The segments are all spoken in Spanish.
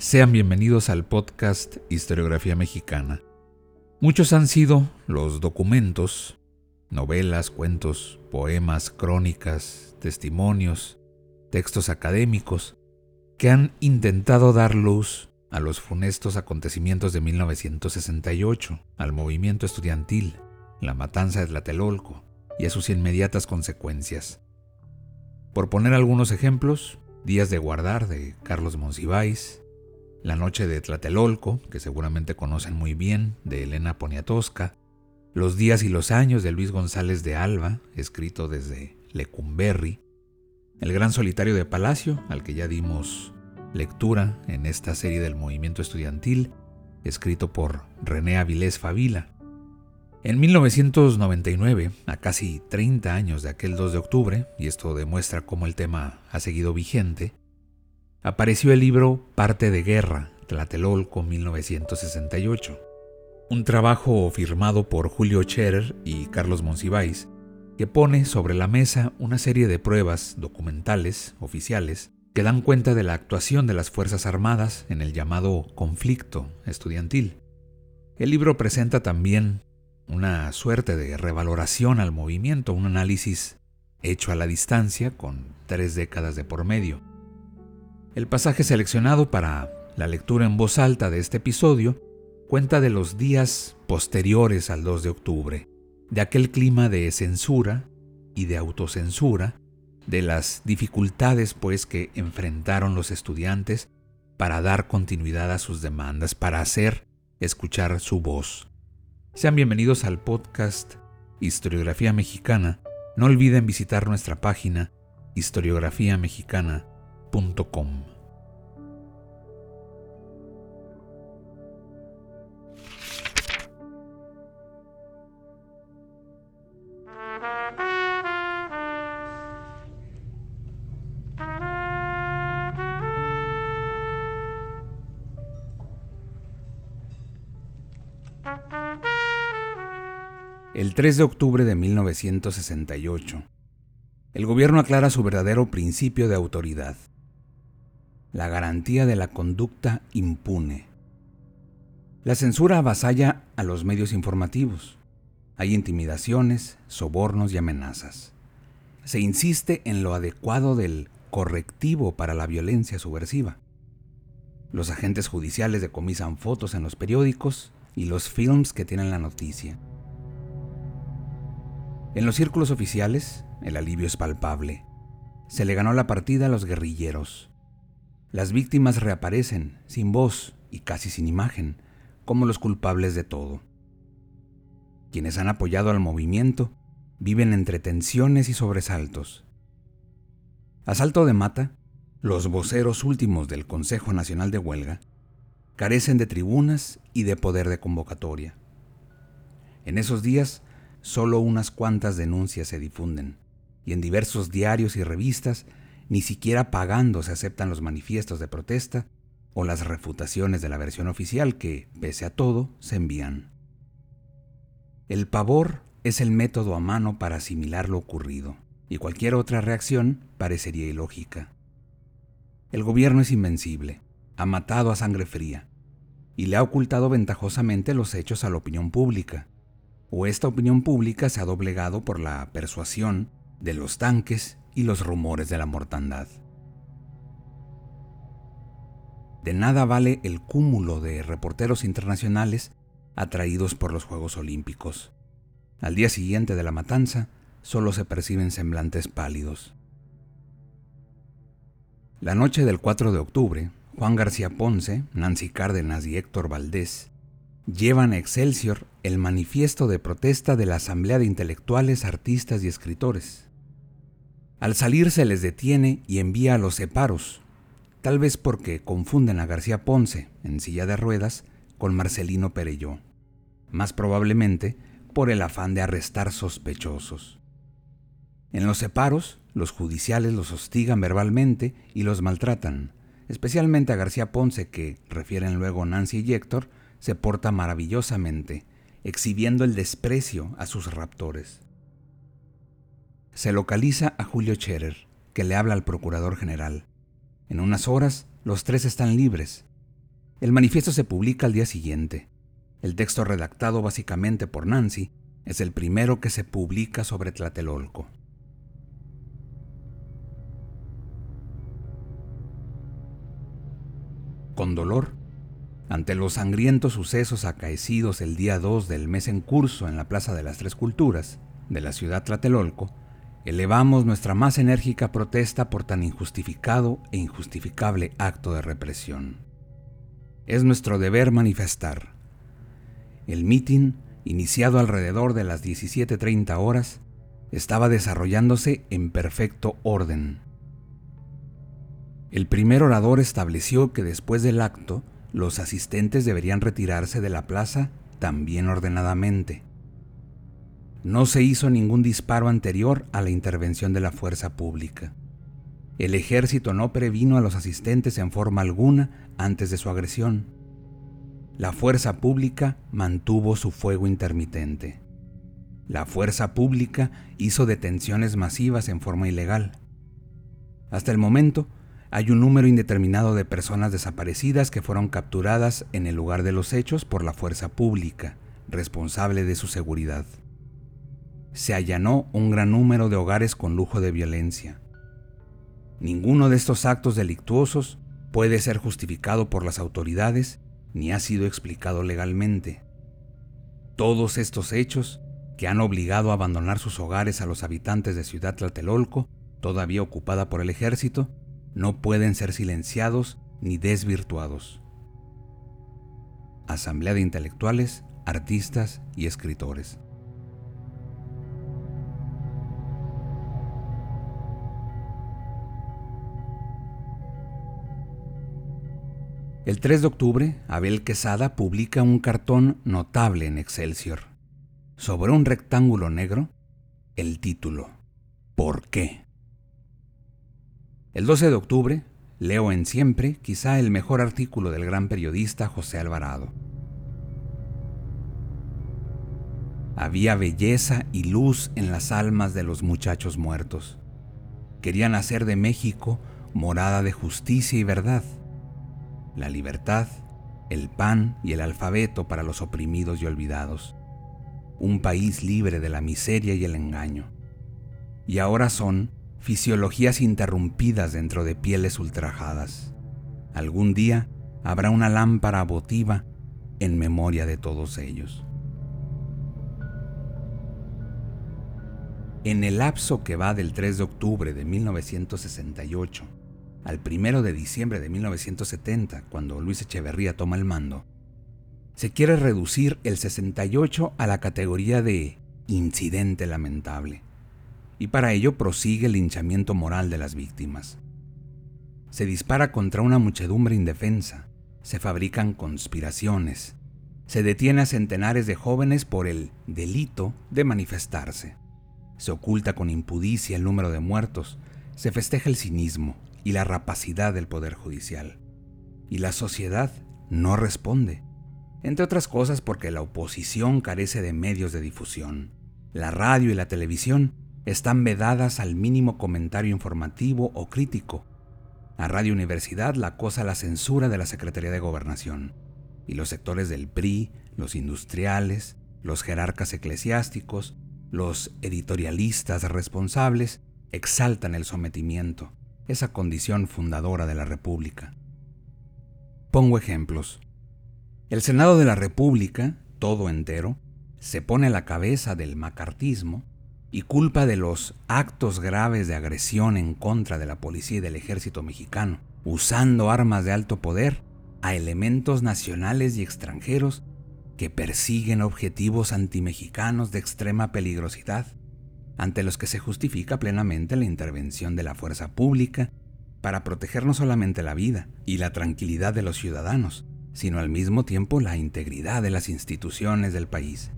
Sean bienvenidos al podcast Historiografía Mexicana. Muchos han sido los documentos, novelas, cuentos, poemas, crónicas, testimonios, textos académicos, que han intentado dar luz a los funestos acontecimientos de 1968, al movimiento estudiantil, la matanza de Tlatelolco y a sus inmediatas consecuencias. Por poner algunos ejemplos, Días de Guardar de Carlos Monsiváis, la noche de Tlatelolco, que seguramente conocen muy bien, de Elena Poniatowska, Los días y los años de Luis González de Alba, escrito desde Lecumberri, El gran solitario de Palacio, al que ya dimos lectura en esta serie del movimiento estudiantil, escrito por René Avilés Favila. En 1999, a casi 30 años de aquel 2 de octubre, y esto demuestra cómo el tema ha seguido vigente, apareció el libro Parte de Guerra, Tlatelolco 1968, un trabajo firmado por Julio Scherer y Carlos Monsiváis, que pone sobre la mesa una serie de pruebas documentales, oficiales, que dan cuenta de la actuación de las Fuerzas Armadas en el llamado conflicto estudiantil. El libro presenta también una suerte de revaloración al movimiento, un análisis hecho a la distancia con tres décadas de por medio. El pasaje seleccionado para la lectura en voz alta de este episodio cuenta de los días posteriores al 2 de octubre, de aquel clima de censura y de autocensura, de las dificultades pues que enfrentaron los estudiantes para dar continuidad a sus demandas, para hacer escuchar su voz. Sean bienvenidos al podcast Historiografía Mexicana. No olviden visitar nuestra página historiografiamexicana.com el 3 de octubre de 1968, el gobierno aclara su verdadero principio de autoridad, la garantía de la conducta impune. La censura avasalla a los medios informativos. Hay intimidaciones, sobornos y amenazas. Se insiste en lo adecuado del correctivo para la violencia subversiva. Los agentes judiciales decomisan fotos en los periódicos y los films que tienen la noticia. En los círculos oficiales, el alivio es palpable. Se le ganó la partida a los guerrilleros. Las víctimas reaparecen, sin voz y casi sin imagen, como los culpables de todo. Quienes han apoyado al movimiento viven entre tensiones y sobresaltos. Asalto de mata, los voceros últimos del Consejo Nacional de Huelga carecen de tribunas y de poder de convocatoria. En esos días, solo unas cuantas denuncias se difunden, y en diversos diarios y revistas ni siquiera pagando se aceptan los manifiestos de protesta o las refutaciones de la versión oficial que, pese a todo, se envían. El pavor es el método a mano para asimilar lo ocurrido, y cualquier otra reacción parecería ilógica. El gobierno es invencible, ha matado a sangre fría, y le ha ocultado ventajosamente los hechos a la opinión pública, o esta opinión pública se ha doblegado por la persuasión de los tanques y los rumores de la mortandad. De nada vale el cúmulo de reporteros internacionales atraídos por los Juegos Olímpicos. Al día siguiente de la matanza, solo se perciben semblantes pálidos. La noche del 4 de octubre, Juan García Ponce, Nancy Cárdenas y Héctor Valdés llevan a Excelsior el manifiesto de protesta de la Asamblea de Intelectuales, Artistas y Escritores, Al salir se les detiene y envía a los separos, tal vez porque confunden a García Ponce, en silla de ruedas, con Marcelino Perelló, más probablemente por el afán de arrestar sospechosos. En los separos, los judiciales los hostigan verbalmente y los maltratan, especialmente a García Ponce, que, refieren luego Nancy y Héctor, se porta maravillosamente, exhibiendo el desprecio a sus raptores. Se localiza a Julio Scherer, que le habla al procurador general. En unas horas, los tres están libres. El manifiesto se publica al día siguiente. El texto redactado básicamente por Nancy es el primero que se publica sobre Tlatelolco. Con dolor, ante los sangrientos sucesos acaecidos el día 2 del mes en curso en la Plaza de las Tres Culturas de la ciudad Tlatelolco, elevamos nuestra más enérgica protesta por tan injustificado e injustificable acto de represión. Es nuestro deber manifestar. El mitin, iniciado alrededor de las 17.30 horas, estaba desarrollándose en perfecto orden. El primer orador estableció que después del acto, los asistentes deberían retirarse de la plaza también ordenadamente. No se hizo ningún disparo anterior a la intervención de la fuerza pública. El ejército no previno a los asistentes en forma alguna antes de su agresión. La fuerza pública mantuvo su fuego intermitente. La fuerza pública hizo detenciones masivas en forma ilegal. Hasta el momento, hay un número indeterminado de personas desaparecidas que fueron capturadas en el lugar de los hechos por la fuerza pública, responsable de su seguridad. Se allanó un gran número de hogares con lujo de violencia. Ninguno de estos actos delictuosos puede ser justificado por las autoridades ni ha sido explicado legalmente. Todos estos hechos, que han obligado a abandonar sus hogares a los habitantes de Ciudad Tlatelolco, todavía ocupada por el ejército, no pueden ser silenciados ni desvirtuados. Asamblea de Intelectuales, Artistas y Escritores. El 3 de octubre, Abel Quesada publica un cartón notable en Excelsior. Sobre un rectángulo negro, el título, ¿Por qué? El 12 de octubre, leo en Siempre quizá el mejor artículo del gran periodista José Alvarado. Había belleza y luz en las almas de los muchachos muertos. Querían hacer de México morada de justicia y verdad, la libertad, el pan y el alfabeto para los oprimidos y olvidados, un país libre de la miseria y el engaño. Y ahora son fisiologías interrumpidas dentro de pieles ultrajadas. Algún día habrá una lámpara votiva en memoria de todos ellos. En el lapso que va del 3 de octubre de 1968 al 1 de diciembre de 1970, cuando Luis Echeverría toma el mando, se quiere reducir el 68 a la categoría de incidente lamentable y para ello prosigue el linchamiento moral de las víctimas. Se dispara contra una muchedumbre indefensa, se fabrican conspiraciones, se detiene a centenares de jóvenes por el delito de manifestarse, se oculta con impudicia el número de muertos, se festeja el cinismo y la rapacidad del Poder Judicial. Y la sociedad no responde, entre otras cosas porque la oposición carece de medios de difusión. La radio y la televisión están vedadas al mínimo comentario informativo o crítico. A Radio Universidad la cosa la censura de la Secretaría de Gobernación. Y los sectores del PRI, los industriales, los jerarcas eclesiásticos, los editorialistas responsables, exaltan el sometimiento, esa condición fundadora de la República. Pongo ejemplos. El Senado de la República, todo entero, se pone a la cabeza del macartismo y culpa de los actos graves de agresión en contra de la policía y del ejército mexicano, usando armas de alto poder a elementos nacionales y extranjeros que persiguen objetivos antimexicanos de extrema peligrosidad, ante los que se justifica plenamente la intervención de la fuerza pública para proteger no solamente la vida y la tranquilidad de los ciudadanos, sino al mismo tiempo la integridad de las instituciones del país.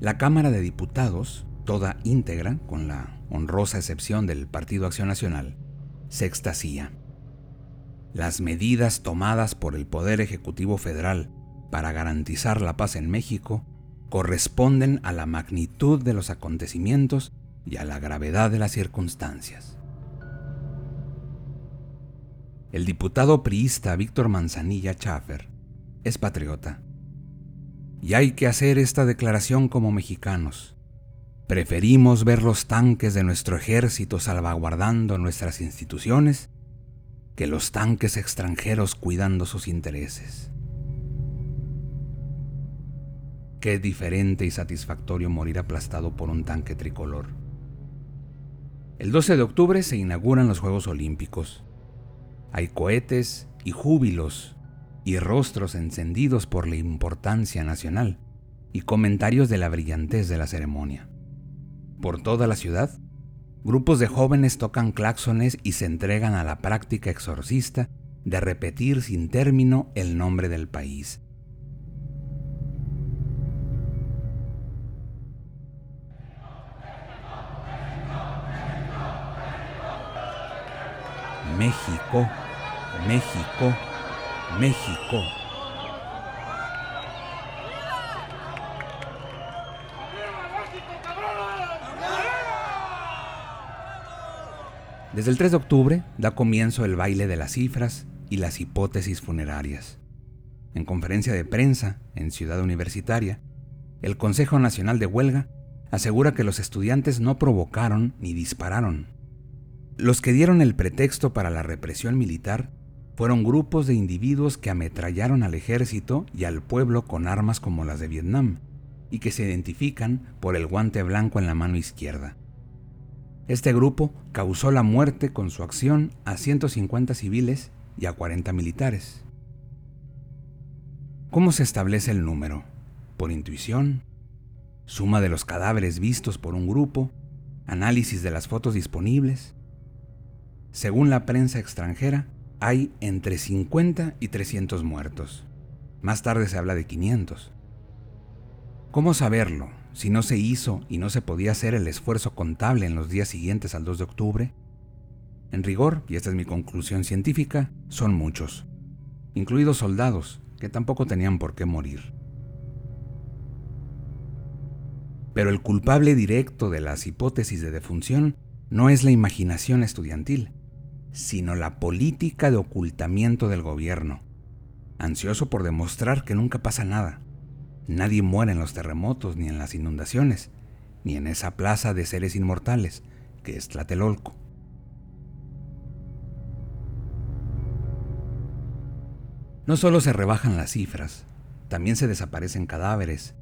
La Cámara de Diputados, toda íntegra, con la honrosa excepción del Partido Acción Nacional, se extasía. Las medidas tomadas por el Poder Ejecutivo Federal para garantizar la paz en México corresponden a la magnitud de los acontecimientos y a la gravedad de las circunstancias. El diputado priista Víctor Manzanilla Chaffer es patriota. Y hay que hacer esta declaración como mexicanos. Preferimos ver los tanques de nuestro ejército salvaguardando nuestras instituciones que los tanques extranjeros cuidando sus intereses. Qué diferente y satisfactorio morir aplastado por un tanque tricolor. El 12 de octubre se inauguran los Juegos Olímpicos. Hay cohetes y júbilos y rostros encendidos por la importancia nacional y comentarios de la brillantez de la ceremonia. Por toda la ciudad, grupos de jóvenes tocan claxones y se entregan a la práctica exorcista de repetir sin término el nombre del país. México México, México. Desde el 3 de octubre da comienzo el baile de las cifras y las hipótesis funerarias. En conferencia de prensa en Ciudad Universitaria, el Consejo Nacional de Huelga asegura que los estudiantes no provocaron ni dispararon. Los que dieron el pretexto para la represión militar fueron grupos de individuos que ametrallaron al ejército y al pueblo con armas como las de Vietnam, y que se identifican por el guante blanco en la mano izquierda. Este grupo causó la muerte con su acción a 150 civiles y a 40 militares. ¿Cómo se establece el número? ¿Por intuición? ¿Suma de los cadáveres vistos por un grupo? ¿Análisis de las fotos disponibles? Según la prensa extranjera, hay entre 50 y 300 muertos. Más tarde se habla de 500. ¿Cómo saberlo si no se hizo y no se podía hacer el esfuerzo contable en los días siguientes al 2 de octubre? En rigor, y esta es mi conclusión científica, son muchos, incluidos soldados que tampoco tenían por qué morir. Pero el culpable directo de las hipótesis de defunción no es la imaginación estudiantil, sino la política de ocultamiento del gobierno, ansioso por demostrar que nunca pasa nada. Nadie muere en los terremotos ni en las inundaciones, ni en esa plaza de seres inmortales que es Tlatelolco. No solo se rebajan las cifras, también se desaparecen cadáveres,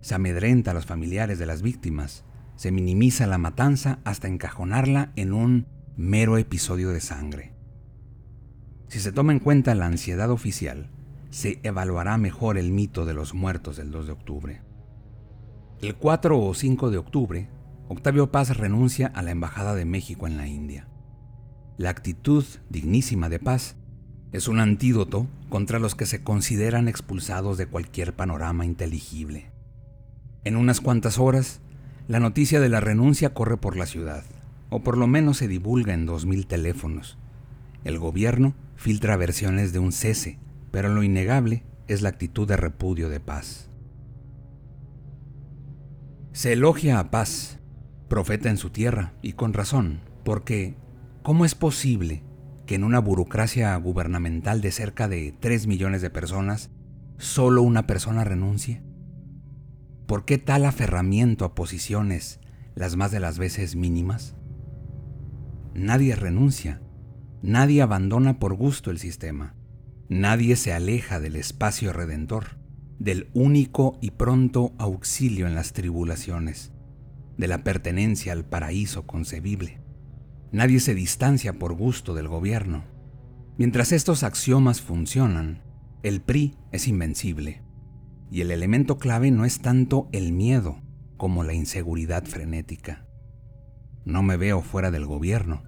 se amedrenta a los familiares de las víctimas, se minimiza la matanza hasta encajonarla en un mero episodio de sangre. Si se toma en cuenta la ansiedad oficial, se evaluará mejor el mito de los muertos del 2 de octubre. El 4 o 5 de octubre, Octavio Paz renuncia a la Embajada de México en la India. La actitud dignísima de Paz es un antídoto contra los que se consideran expulsados de cualquier panorama inteligible. En unas cuantas horas, la noticia de la renuncia corre por la ciudad o por lo menos se divulga en 2.000 teléfonos. El gobierno filtra versiones de un cese, pero lo innegable es la actitud de repudio de paz. Se elogia a Paz, profeta en su tierra, y con razón, porque ¿cómo es posible que en una burocracia gubernamental de cerca de 3 millones de personas, solo una persona renuncie? ¿Por qué tal aferramiento a posiciones, las más de las veces mínimas? Nadie renuncia, nadie abandona por gusto el sistema, nadie se aleja del espacio redentor, del único y pronto auxilio en las tribulaciones, de la pertenencia al paraíso concebible. Nadie se distancia por gusto del gobierno. Mientras estos axiomas funcionan, el PRI es invencible. Y el elemento clave no es tanto el miedo como la inseguridad frenética. No me veo fuera del gobierno.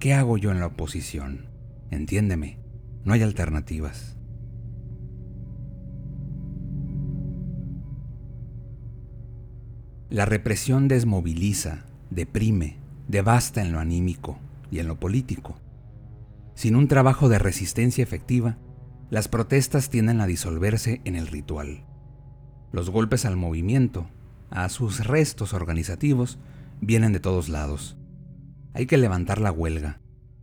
¿Qué hago yo en la oposición? Entiéndeme, no hay alternativas. La represión desmoviliza, deprime, devasta en lo anímico y en lo político. Sin un trabajo de resistencia efectiva, las protestas tienden a disolverse en el ritual. Los golpes al movimiento, a sus restos organizativos, vienen de todos lados. Hay que levantar la huelga.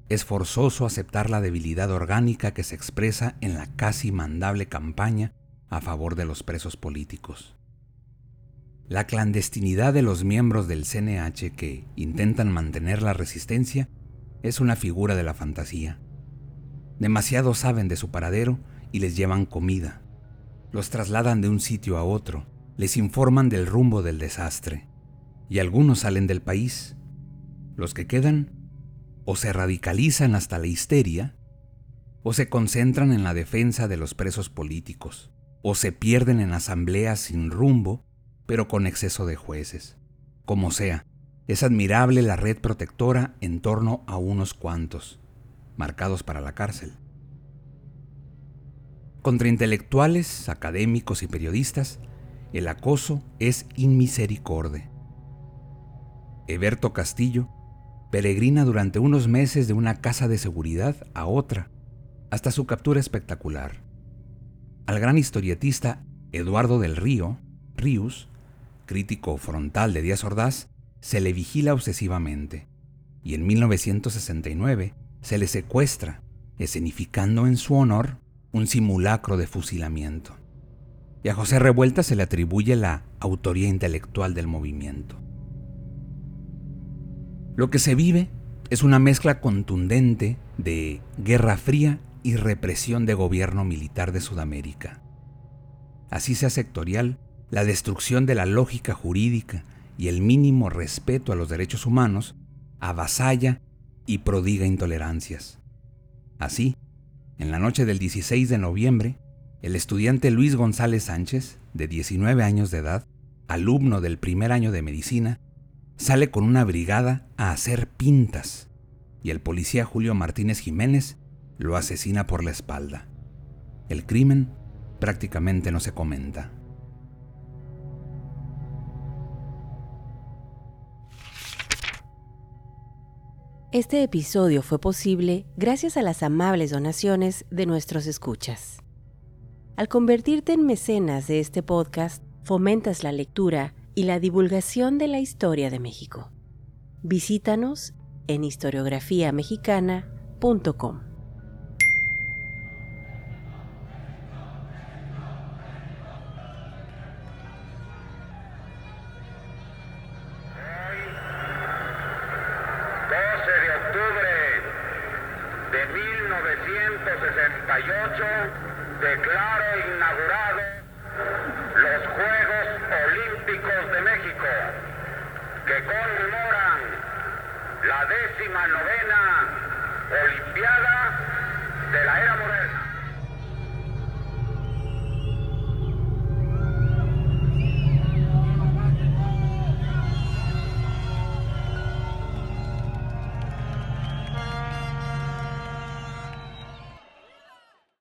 Es forzoso aceptar la debilidad orgánica que se expresa en la casi mandable campaña a favor de los presos políticos. La clandestinidad de los miembros del CNH que intentan mantener la resistencia es una figura de la fantasía. Demasiado saben de su paradero y les llevan comida. Los trasladan de un sitio a otro, les informan del rumbo del desastre. Y algunos salen del país. Los que quedan o se radicalizan hasta la histeria, o se concentran en la defensa de los presos políticos, o se pierden en asambleas sin rumbo, pero con exceso de jueces. Como sea, es admirable la red protectora en torno a unos cuantos marcados para la cárcel. Contra intelectuales, académicos y periodistas, el acoso es inmisericorde. Eberto Castillo peregrina durante unos meses de una casa de seguridad a otra, hasta su captura espectacular. Al gran historietista Eduardo del Río, Ríos, crítico frontal de Díaz Ordaz, se le vigila obsesivamente, y en 1969 se le secuestra, escenificando en su honor un simulacro de fusilamiento. Y a José Revuelta se le atribuye la autoría intelectual del movimiento. Lo que se vive es una mezcla contundente de Guerra Fría y represión de gobierno militar de Sudamérica. Así sea sectorial, la destrucción de la lógica jurídica y el mínimo respeto a los derechos humanos avasalla y prodiga intolerancias. Así, en la noche del 16 de noviembre, el estudiante Luis González Sánchez, de 19 años de edad, alumno del primer año de medicina, sale con una brigada a hacer pintas y el policía Julio Martínez Jiménez lo asesina por la espalda. El crimen prácticamente no se comenta. Este episodio fue posible gracias a las amables donaciones de nuestros escuchas. Al convertirte en mecenas de este podcast, fomentas la lectura y la divulgación de la historia de México. Visítanos en historiografiamexicana.com. de 1968 declaro inaugurado los Juegos Olímpicos de México, que conmemoran la décima novena Olimpiada de la era moderna.